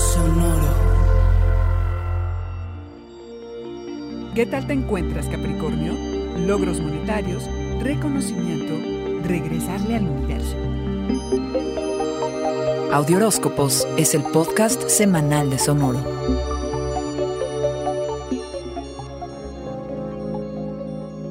Sonoro. ¿Qué tal te encuentras, Capricornio? Logros monetarios, reconocimiento, regresarle al universo. Audioróscopos es el podcast semanal de Sonoro.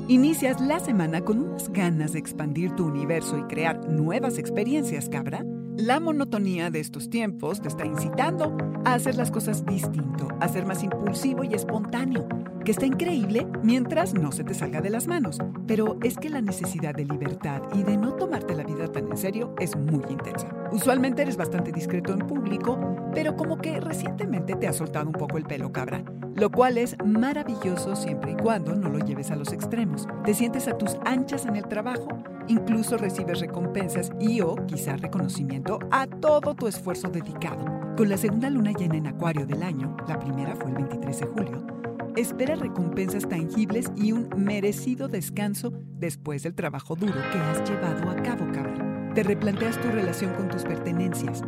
¿Inicias la semana con unas ganas de expandir tu universo y crear nuevas experiencias, cabra? La monotonía de estos tiempos te está incitando a hacer las cosas distinto, a ser más impulsivo y espontáneo, que está increíble mientras no se te salga de las manos. Pero es que la necesidad de libertad y de no tomarte la vida tan en serio es muy intensa. Usualmente eres bastante discreto en público, pero como que recientemente te has soltado un poco el pelo, cabra, lo cual es maravilloso siempre y cuando no lo lleves a los extremos. Te sientes a tus anchas en el trabajo, incluso recibes recompensas y o quizá reconocimiento a todo tu esfuerzo dedicado. Con la segunda luna llena en Acuario del año, la primera fue el 23 de julio, espera recompensas tangibles y un merecido descanso después del trabajo duro que has llevado a cabo, cabra. Te replanteas tu relación con tus pertenencias.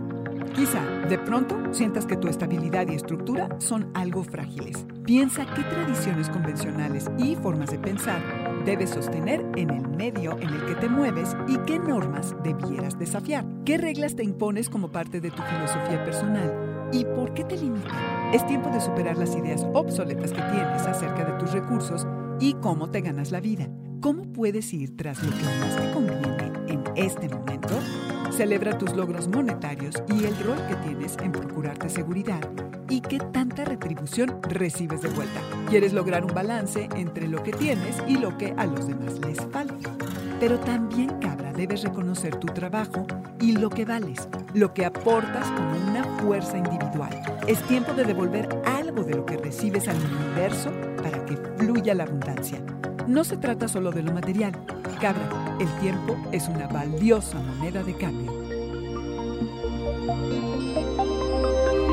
Quizá, de pronto, sientas que tu estabilidad y estructura son algo frágiles. Piensa qué tradiciones convencionales y formas de pensar debes sostener en el medio en el que te mueves y qué normas debieras desafiar. ¿Qué reglas te impones como parte de tu filosofía personal y por qué te limitan? Es tiempo de superar las ideas obsoletas que tienes acerca de tus recursos y cómo te ganas la vida. ¿Cómo puedes ir tras lo que más te conviene en este momento? Celebra tus logros monetarios y el rol que tienes en procurarte seguridad y qué tanta retribución recibes de vuelta. Quieres lograr un balance entre lo que tienes y lo que a los demás les falta. Pero también, cabra, debes reconocer tu trabajo y lo que vales, lo que aportas como una fuerza individual. Es tiempo de devolver algo de lo que recibes al universo para que fluya la abundancia. No se trata solo de lo material. Cabra, el tiempo es una valiosa moneda de cambio.